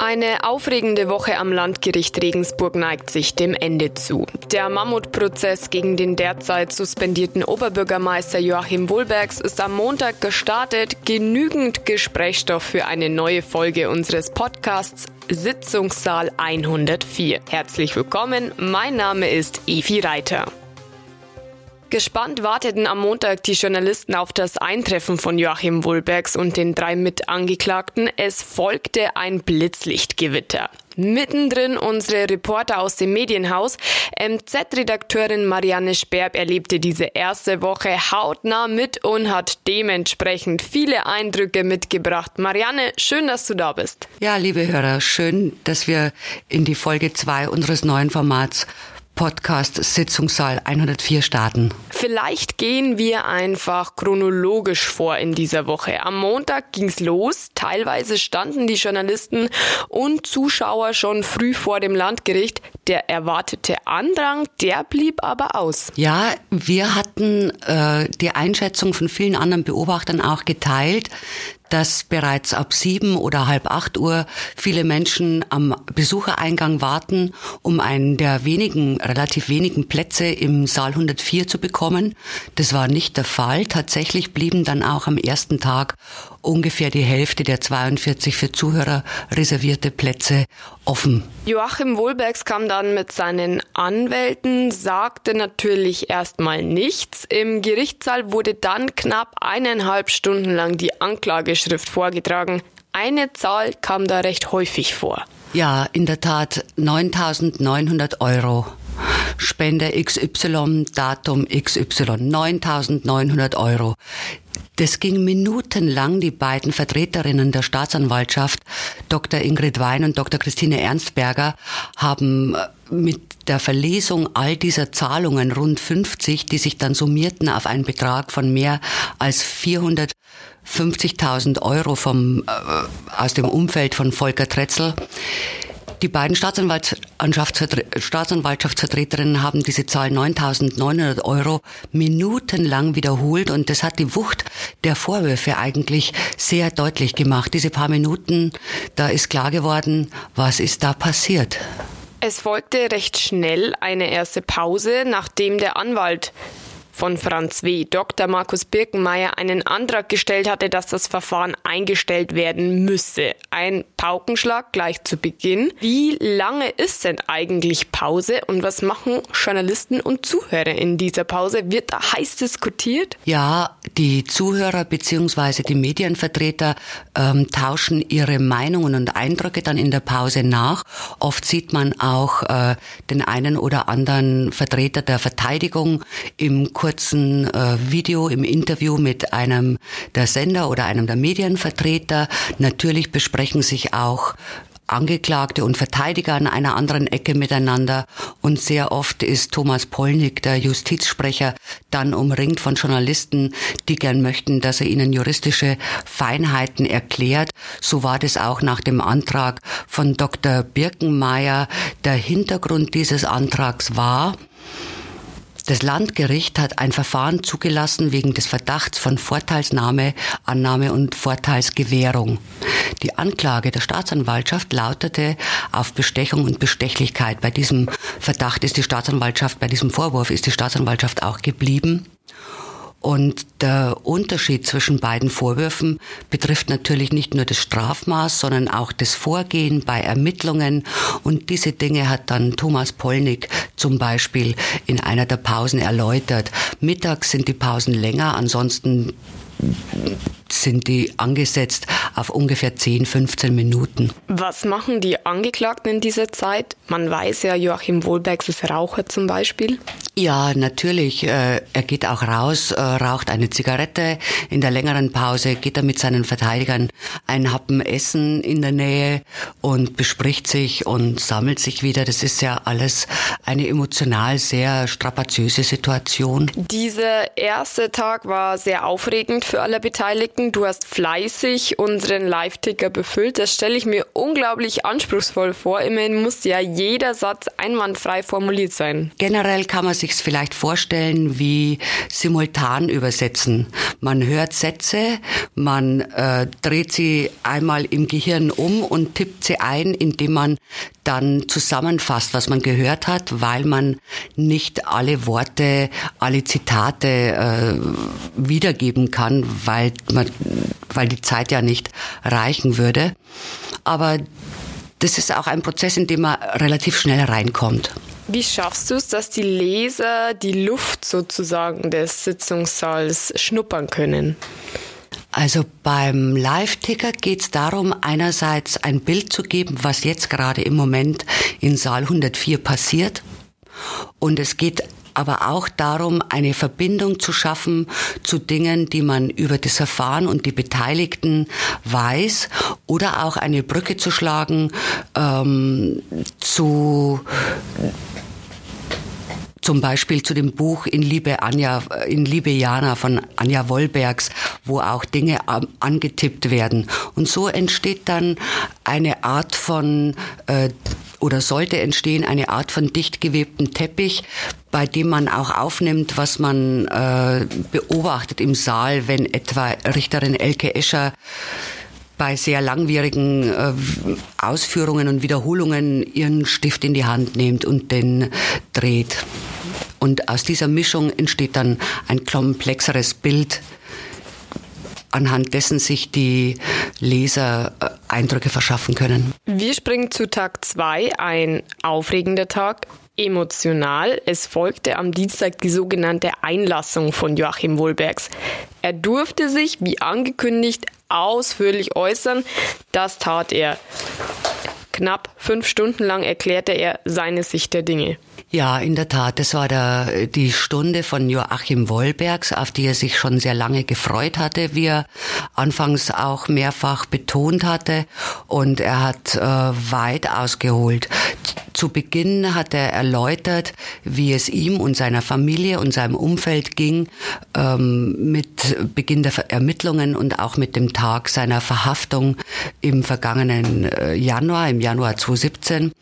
Eine aufregende Woche am Landgericht Regensburg neigt sich dem Ende zu. Der Mammutprozess gegen den derzeit suspendierten Oberbürgermeister Joachim Wohlbergs ist am Montag gestartet. Genügend Gesprächsstoff für eine neue Folge unseres Podcasts Sitzungssaal 104. Herzlich willkommen, mein Name ist Evi Reiter. Gespannt warteten am Montag die Journalisten auf das Eintreffen von Joachim Wohlbergs und den drei Mitangeklagten. Es folgte ein Blitzlichtgewitter. Mittendrin unsere Reporter aus dem Medienhaus. MZ-Redakteurin Marianne Sperb erlebte diese erste Woche hautnah mit und hat dementsprechend viele Eindrücke mitgebracht. Marianne, schön, dass du da bist. Ja, liebe Hörer, schön, dass wir in die Folge zwei unseres neuen Formats Podcast Sitzungssaal 104 starten. Vielleicht gehen wir einfach chronologisch vor in dieser Woche. Am Montag ging's los. Teilweise standen die Journalisten und Zuschauer schon früh vor dem Landgericht. Der erwartete Andrang, der blieb aber aus. Ja, wir hatten äh, die Einschätzung von vielen anderen Beobachtern auch geteilt, dass bereits ab sieben oder halb acht Uhr viele Menschen am Besuchereingang warten, um einen der wenigen, relativ wenigen Plätze im Saal 104 zu bekommen. Das war nicht der Fall. Tatsächlich blieben dann auch am ersten Tag ungefähr die Hälfte der 42 für Zuhörer reservierte Plätze offen. Joachim Wohlbergs kam dann mit seinen Anwälten, sagte natürlich erstmal nichts. Im Gerichtssaal wurde dann knapp eineinhalb Stunden lang die Anklageschrift vorgetragen. Eine Zahl kam da recht häufig vor. Ja, in der Tat 9900 Euro. Spende XY, Datum XY, 9900 Euro. Das ging minutenlang. Die beiden Vertreterinnen der Staatsanwaltschaft, Dr. Ingrid Wein und Dr. Christine Ernstberger, haben äh, mit der Verlesung all dieser Zahlungen, rund 50, die sich dann summierten auf einen Betrag von mehr als 450.000 Euro vom, äh, aus dem Umfeld von Volker Tretzel, die beiden Staatsanwaltschaftsvertreterinnen haben diese Zahl 9.900 Euro minutenlang wiederholt und das hat die Wucht der Vorwürfe eigentlich sehr deutlich gemacht. Diese paar Minuten, da ist klar geworden, was ist da passiert. Es folgte recht schnell eine erste Pause, nachdem der Anwalt von Franz W. Dr. Markus Birkenmeier einen Antrag gestellt hatte, dass das Verfahren eingestellt werden müsse. Ein Paukenschlag gleich zu Beginn. Wie lange ist denn eigentlich Pause und was machen Journalisten und Zuhörer in dieser Pause? Wird da heiß diskutiert? Ja, die Zuhörer bzw. die Medienvertreter ähm, tauschen ihre Meinungen und Eindrücke dann in der Pause nach. Oft sieht man auch äh, den einen oder anderen Vertreter der Verteidigung im Kur kurzen äh, Video im Interview mit einem der Sender oder einem der Medienvertreter. Natürlich besprechen sich auch Angeklagte und Verteidiger an einer anderen Ecke miteinander und sehr oft ist Thomas Polnick, der Justizsprecher, dann umringt von Journalisten, die gern möchten, dass er ihnen juristische Feinheiten erklärt. So war das auch nach dem Antrag von Dr. Birkenmeier. Der Hintergrund dieses Antrags war, das Landgericht hat ein Verfahren zugelassen wegen des Verdachts von Vorteilsnahme, Annahme und Vorteilsgewährung. Die Anklage der Staatsanwaltschaft lautete auf Bestechung und Bestechlichkeit. Bei diesem Verdacht ist die Staatsanwaltschaft, bei diesem Vorwurf ist die Staatsanwaltschaft auch geblieben. Und der Unterschied zwischen beiden Vorwürfen betrifft natürlich nicht nur das Strafmaß, sondern auch das Vorgehen bei Ermittlungen. Und diese Dinge hat dann Thomas Polnick zum Beispiel in einer der Pausen erläutert. Mittags sind die Pausen länger, ansonsten sind die angesetzt auf ungefähr 10, 15 Minuten. Was machen die Angeklagten in dieser Zeit? Man weiß ja, Joachim Wohlbergs ist Raucher zum Beispiel. Ja, natürlich. Äh, er geht auch raus, äh, raucht eine Zigarette. In der längeren Pause geht er mit seinen Verteidigern ein Happen essen in der Nähe und bespricht sich und sammelt sich wieder. Das ist ja alles eine emotional sehr strapaziöse Situation. Dieser erste Tag war sehr aufregend für alle Beteiligten. Du hast fleißig unseren Live-Ticker befüllt. Das stelle ich mir unglaublich anspruchsvoll vor. Immerhin muss ja jeder Satz einwandfrei formuliert sein. Generell kann man sich sich's vielleicht vorstellen wie simultan übersetzen. Man hört Sätze, man äh, dreht sie einmal im Gehirn um und tippt sie ein, indem man dann zusammenfasst, was man gehört hat, weil man nicht alle Worte, alle Zitate äh, wiedergeben kann, weil man, weil die Zeit ja nicht reichen würde. Aber das ist auch ein Prozess, in dem man relativ schnell reinkommt. Wie schaffst du es, dass die Leser die Luft sozusagen des Sitzungssaals schnuppern können? Also beim Live-Ticker geht es darum, einerseits ein Bild zu geben, was jetzt gerade im Moment in Saal 104 passiert. Und es geht aber auch darum, eine Verbindung zu schaffen zu Dingen, die man über das Verfahren und die Beteiligten weiß oder auch eine Brücke zu schlagen ähm, zu zum Beispiel zu dem Buch in Liebe Anja, in Liebe Jana von Anja Wollbergs, wo auch Dinge angetippt werden. Und so entsteht dann eine Art von äh, oder sollte entstehen eine Art von dicht gewebten Teppich, bei dem man auch aufnimmt, was man äh, beobachtet im Saal, wenn etwa Richterin Elke Escher bei sehr langwierigen äh, Ausführungen und Wiederholungen ihren Stift in die Hand nimmt und den dreht. Und aus dieser Mischung entsteht dann ein komplexeres Bild, anhand dessen sich die Leser äh, Eindrücke verschaffen können. Wir springen zu Tag zwei, ein aufregender Tag, emotional. Es folgte am Dienstag die sogenannte Einlassung von Joachim Wohlbergs. Er durfte sich, wie angekündigt, ausführlich äußern. Das tat er. Knapp fünf Stunden lang erklärte er seine Sicht der Dinge. Ja, in der Tat. Das war der, die Stunde von Joachim Wollbergs, auf die er sich schon sehr lange gefreut hatte, wie er anfangs auch mehrfach betont hatte. Und er hat äh, weit ausgeholt. Zu Beginn hat er erläutert, wie es ihm und seiner Familie und seinem Umfeld ging ähm, mit Beginn der Ermittlungen und auch mit dem Tag seiner Verhaftung im vergangenen äh, Januar, im Januar 2017.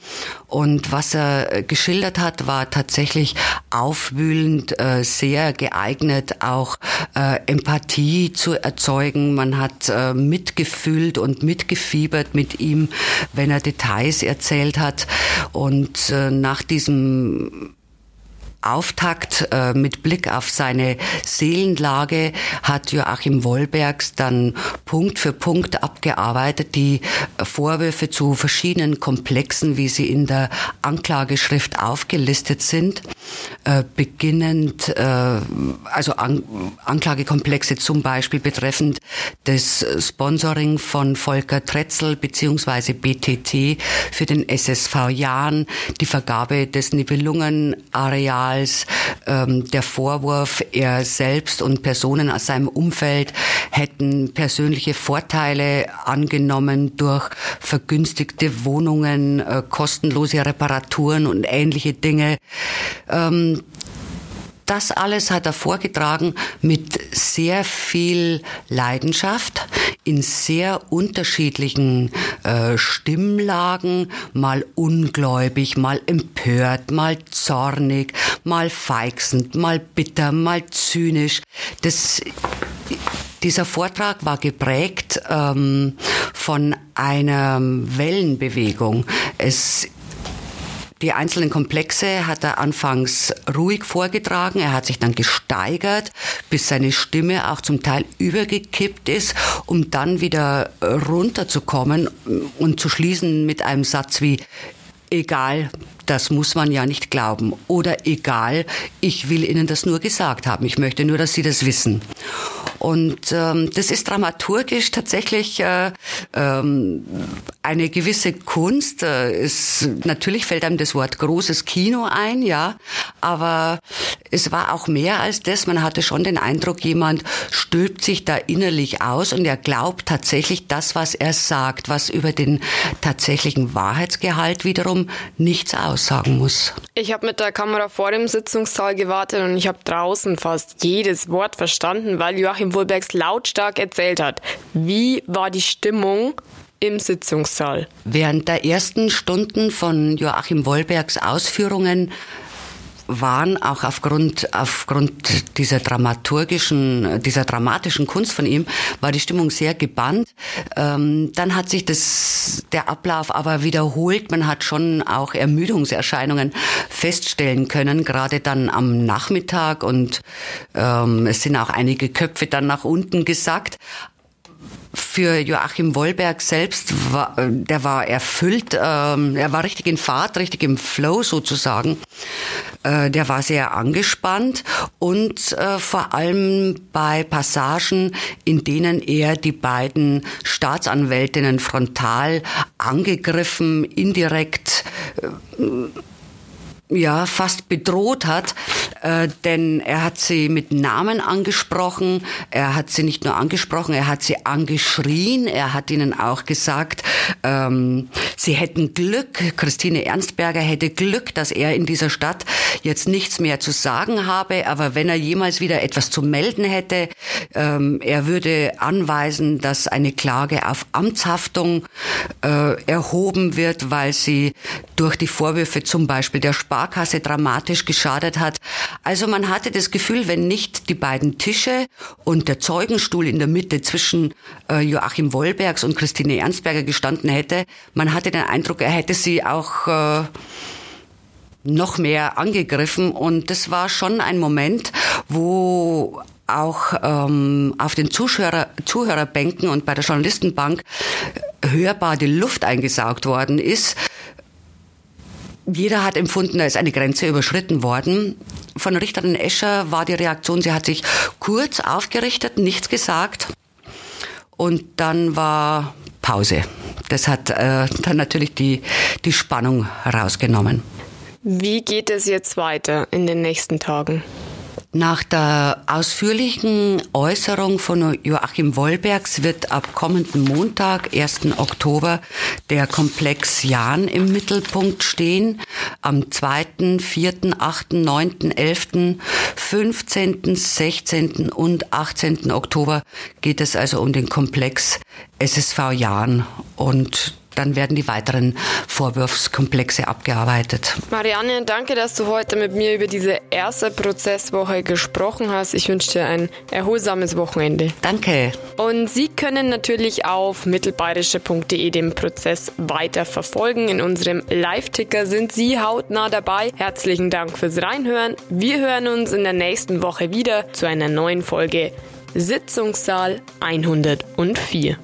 Und was er geschildert hat, war tatsächlich aufwühlend, äh, sehr geeignet, auch äh, Empathie zu erzeugen. Man hat äh, mitgefühlt und mitgefiebert mit ihm, wenn er Details erzählt hat. Und äh, nach diesem Auftakt äh, mit Blick auf seine Seelenlage hat Joachim Wollbergs dann Punkt für Punkt abgearbeitet, die Vorwürfe zu verschiedenen Komplexen, wie sie in der Anklageschrift aufgelistet sind, äh, beginnend, äh, also An Anklagekomplexe zum Beispiel betreffend das Sponsoring von Volker Tretzel beziehungsweise BTT für den SSV Jahn, die Vergabe des Nibelungenareals als ähm, der Vorwurf, er selbst und Personen aus seinem Umfeld hätten persönliche Vorteile angenommen durch vergünstigte Wohnungen, äh, kostenlose Reparaturen und ähnliche Dinge. Ähm, das alles hat er vorgetragen mit sehr viel Leidenschaft in sehr unterschiedlichen äh, Stimmlagen, mal ungläubig, mal empört, mal zornig, mal feixend, mal bitter, mal zynisch. Das dieser Vortrag war geprägt ähm, von einer Wellenbewegung. Es die einzelnen Komplexe hat er anfangs ruhig vorgetragen, er hat sich dann gesteigert, bis seine Stimme auch zum Teil übergekippt ist, um dann wieder runterzukommen und zu schließen mit einem Satz wie egal, das muss man ja nicht glauben. Oder egal, ich will Ihnen das nur gesagt haben. Ich möchte nur, dass Sie das wissen. Und ähm, das ist dramaturgisch tatsächlich äh, ähm, eine gewisse Kunst. Äh, es, natürlich fällt einem das Wort großes Kino ein, ja, aber es war auch mehr als das. Man hatte schon den Eindruck, jemand stülpt sich da innerlich aus und er glaubt tatsächlich das, was er sagt, was über den tatsächlichen Wahrheitsgehalt wiederum nichts aussagen muss. Ich habe mit der Kamera vor dem Sitzungssaal gewartet und ich habe draußen fast jedes Wort verstanden, weil Joachim Wohlbergs lautstark erzählt hat. Wie war die Stimmung im Sitzungssaal? Während der ersten Stunden von Joachim Wollbergs Ausführungen waren auch aufgrund, aufgrund dieser dramaturgischen, dieser dramatischen Kunst von ihm, war die Stimmung sehr gebannt. Ähm, dann hat sich das, der Ablauf aber wiederholt. Man hat schon auch Ermüdungserscheinungen feststellen können, gerade dann am Nachmittag und ähm, es sind auch einige Köpfe dann nach unten gesackt für Joachim Wollberg selbst war, der war erfüllt, ähm, er war richtig in Fahrt, richtig im Flow sozusagen. Äh, der war sehr angespannt und äh, vor allem bei Passagen, in denen er die beiden Staatsanwältinnen frontal angegriffen, indirekt äh, ja fast bedroht hat, äh, denn er hat sie mit Namen angesprochen, er hat sie nicht nur angesprochen, er hat sie angeschrien, er hat ihnen auch gesagt, ähm, sie hätten Glück, Christine Ernstberger hätte Glück, dass er in dieser Stadt jetzt nichts mehr zu sagen habe, aber wenn er jemals wieder etwas zu melden hätte, ähm, er würde anweisen, dass eine Klage auf Amtshaftung äh, erhoben wird, weil sie durch die Vorwürfe zum Beispiel der Spar Sparkasse dramatisch geschadet hat. Also man hatte das Gefühl, wenn nicht die beiden Tische und der Zeugenstuhl in der Mitte zwischen äh, Joachim Wollbergs und Christine Ernstberger gestanden hätte, man hatte den Eindruck, er hätte sie auch äh, noch mehr angegriffen. Und das war schon ein Moment, wo auch ähm, auf den Zuschauer, Zuhörerbänken und bei der Journalistenbank hörbar die Luft eingesaugt worden ist jeder hat empfunden, da ist eine Grenze überschritten worden. Von Richterin Escher war die Reaktion, sie hat sich kurz aufgerichtet, nichts gesagt. Und dann war Pause. Das hat äh, dann natürlich die, die Spannung rausgenommen. Wie geht es jetzt weiter in den nächsten Tagen? Nach der ausführlichen Äußerung von Joachim Wollbergs wird ab kommenden Montag, 1. Oktober, der Komplex Jahn im Mittelpunkt stehen. Am 2., 4., 8., 9., 11., 15., 16. und 18. Oktober geht es also um den Komplex SSV Jahn und dann werden die weiteren Vorwurfskomplexe abgearbeitet. Marianne, danke, dass du heute mit mir über diese erste Prozesswoche gesprochen hast. Ich wünsche dir ein erholsames Wochenende. Danke. Und Sie können natürlich auf mittelbayerische.de den Prozess weiter verfolgen. In unserem Live-Ticker sind Sie hautnah dabei. Herzlichen Dank fürs Reinhören. Wir hören uns in der nächsten Woche wieder zu einer neuen Folge Sitzungssaal 104.